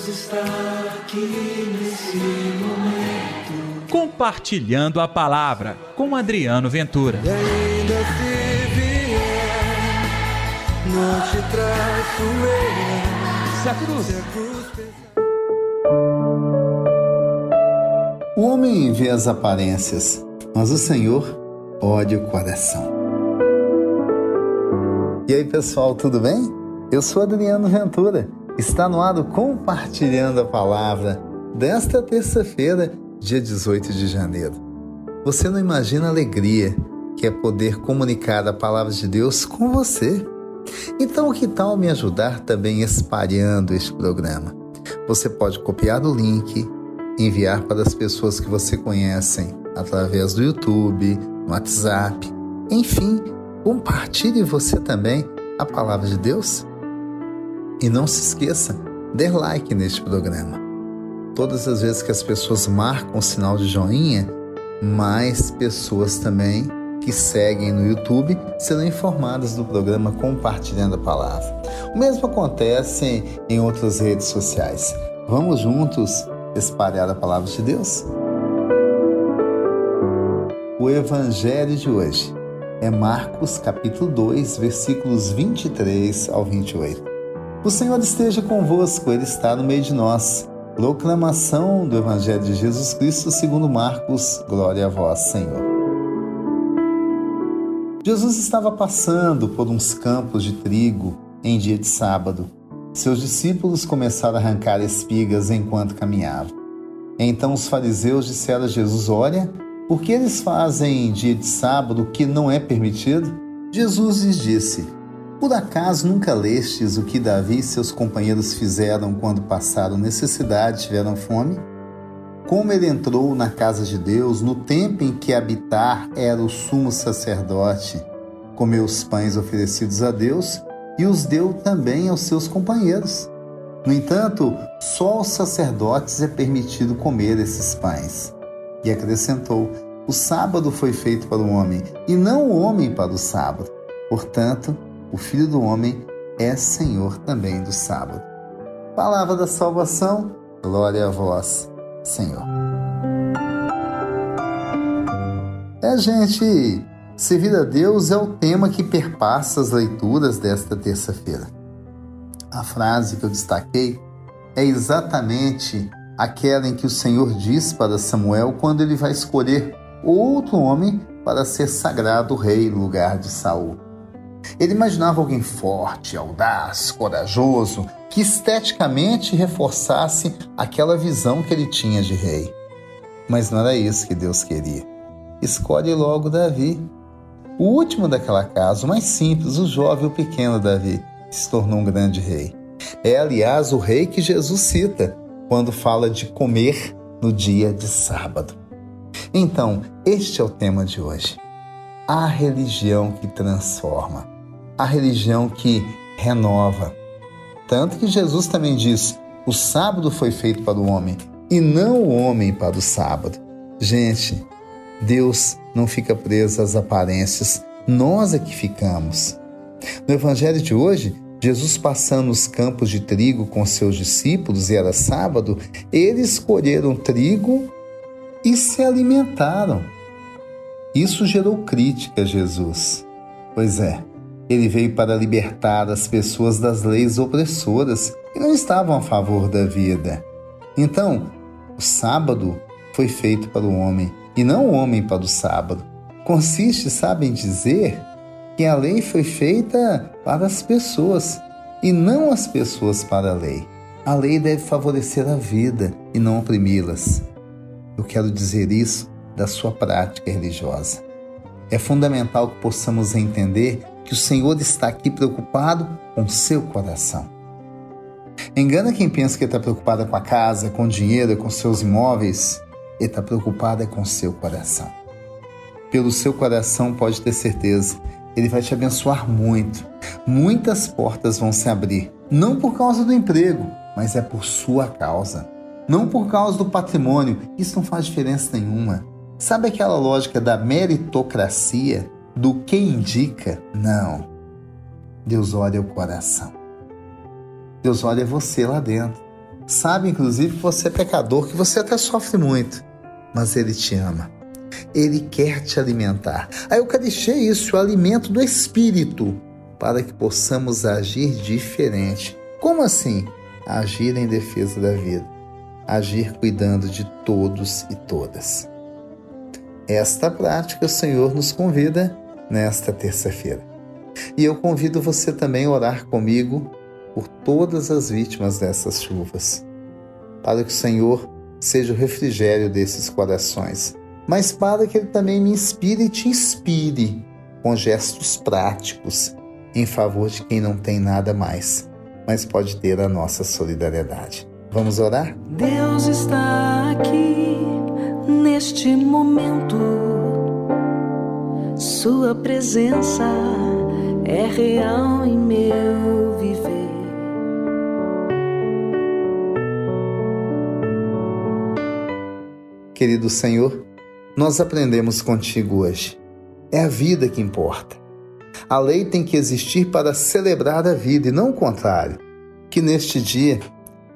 Deus está aqui nesse momento. Compartilhando a palavra com Adriano Ventura. E ainda se vier, não te traço eu. Se a cruz. Se a cruz. O homem vê as aparências, mas o Senhor olha o coração. E aí, pessoal, tudo bem? Eu sou Adriano Ventura. Está no ar Compartilhando a Palavra desta terça-feira, dia 18 de janeiro. Você não imagina a alegria que é poder comunicar a palavra de Deus com você. Então, que tal me ajudar também espalhando este programa? Você pode copiar o link, enviar para as pessoas que você conhece através do YouTube, no WhatsApp, enfim, compartilhe você também a palavra de Deus. E não se esqueça, dê like neste programa. Todas as vezes que as pessoas marcam o sinal de joinha, mais pessoas também que seguem no YouTube serão informadas do programa Compartilhando a Palavra. O mesmo acontece em outras redes sociais. Vamos juntos espalhar a palavra de Deus? O Evangelho de hoje é Marcos capítulo 2, versículos 23 ao 28. O Senhor esteja convosco, Ele está no meio de nós. Proclamação do Evangelho de Jesus Cristo segundo Marcos. Glória a vós, Senhor. Jesus estava passando por uns campos de trigo em dia de sábado. Seus discípulos começaram a arrancar espigas enquanto caminhavam. Então os fariseus disseram a Jesus: Olha, por que eles fazem em dia de sábado o que não é permitido? Jesus lhes disse: Por acaso nunca lestes o que Davi e seus companheiros fizeram quando passaram necessidade tiveram fome? Como ele entrou na casa de Deus no tempo em que habitar era o sumo sacerdote, comeu os pães oferecidos a Deus e os deu também aos seus companheiros. No entanto, só aos sacerdotes é permitido comer esses pães. E acrescentou: O sábado foi feito para o homem, e não o homem para o sábado. Portanto, o filho do homem é senhor também do sábado. Palavra da salvação, glória a vós, Senhor. É, gente, servir a Deus é o tema que perpassa as leituras desta terça-feira. A frase que eu destaquei é exatamente aquela em que o Senhor diz para Samuel quando ele vai escolher outro homem para ser sagrado rei no lugar de Saul. Ele imaginava alguém forte, audaz, corajoso, que esteticamente reforçasse aquela visão que ele tinha de rei. Mas não era isso que Deus queria. Escolhe logo Davi. O último daquela casa, o mais simples, o jovem, o pequeno Davi, se tornou um grande rei. É, aliás, o rei que Jesus cita quando fala de comer no dia de sábado. Então, este é o tema de hoje. A religião que transforma, a religião que renova. Tanto que Jesus também diz: o sábado foi feito para o homem e não o homem para o sábado. Gente, Deus não fica preso às aparências, nós é que ficamos. No evangelho de hoje, Jesus passando os campos de trigo com seus discípulos e era sábado, eles colheram trigo e se alimentaram. Isso gerou crítica a Jesus. Pois é, ele veio para libertar as pessoas das leis opressoras que não estavam a favor da vida. Então, o sábado foi feito para o homem e não o homem para o sábado. Consiste, sabem dizer, que a lei foi feita para as pessoas e não as pessoas para a lei. A lei deve favorecer a vida e não oprimi-las. Eu quero dizer isso da sua prática religiosa. É fundamental que possamos entender que o Senhor está aqui preocupado com seu coração. Engana quem pensa que está preocupado com a casa, com o dinheiro, com seus imóveis. Ele está preocupado é com seu coração. Pelo seu coração, pode ter certeza, ele vai te abençoar muito. Muitas portas vão se abrir, não por causa do emprego, mas é por sua causa. Não por causa do patrimônio, isso não faz diferença nenhuma. Sabe aquela lógica da meritocracia, do que indica? Não. Deus olha o coração. Deus olha você lá dentro. sabe inclusive que você é pecador, que você até sofre muito, mas Ele te ama. Ele quer te alimentar. A Eucaristia é isso, o alimento do Espírito, para que possamos agir diferente. Como assim? Agir em defesa da vida, agir cuidando de todos e todas. Esta prática o Senhor nos convida nesta terça-feira. E eu convido você também a orar comigo por todas as vítimas dessas chuvas, para que o Senhor seja o refrigério desses corações, mas para que Ele também me inspire e te inspire com gestos práticos em favor de quem não tem nada mais, mas pode ter a nossa solidariedade. Vamos orar? Deus está aqui neste momento. Sua presença é real em meu viver. Querido Senhor, nós aprendemos contigo hoje. É a vida que importa. A lei tem que existir para celebrar a vida e não o contrário. Que neste dia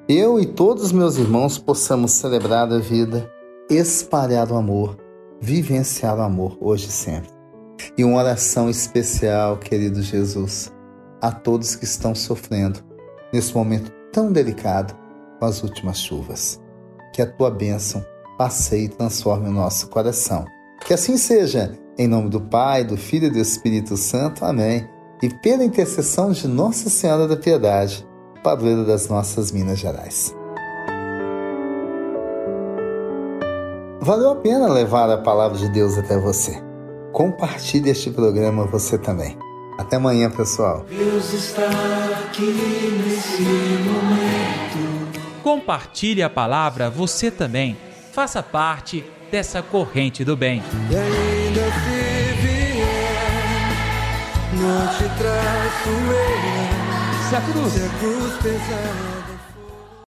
eu e todos os meus irmãos possamos celebrar a vida, espalhar o amor, vivenciar o amor hoje e sempre. E uma oração especial, querido Jesus, a todos que estão sofrendo nesse momento tão delicado com as últimas chuvas. Que a tua bênção passeie e transforme o nosso coração. Que assim seja, em nome do Pai, do Filho e do Espírito Santo. Amém. E pela intercessão de Nossa Senhora da Piedade, padroeira das nossas Minas Gerais. Valeu a pena levar a palavra de Deus até você. Compartilhe este programa você também. Até amanhã, pessoal. Deus está aqui nesse momento. Compartilhe a palavra você também faça parte dessa corrente do bem. E ainda se vier, não te traço eu. Se a cruz, Se a cruz pesar.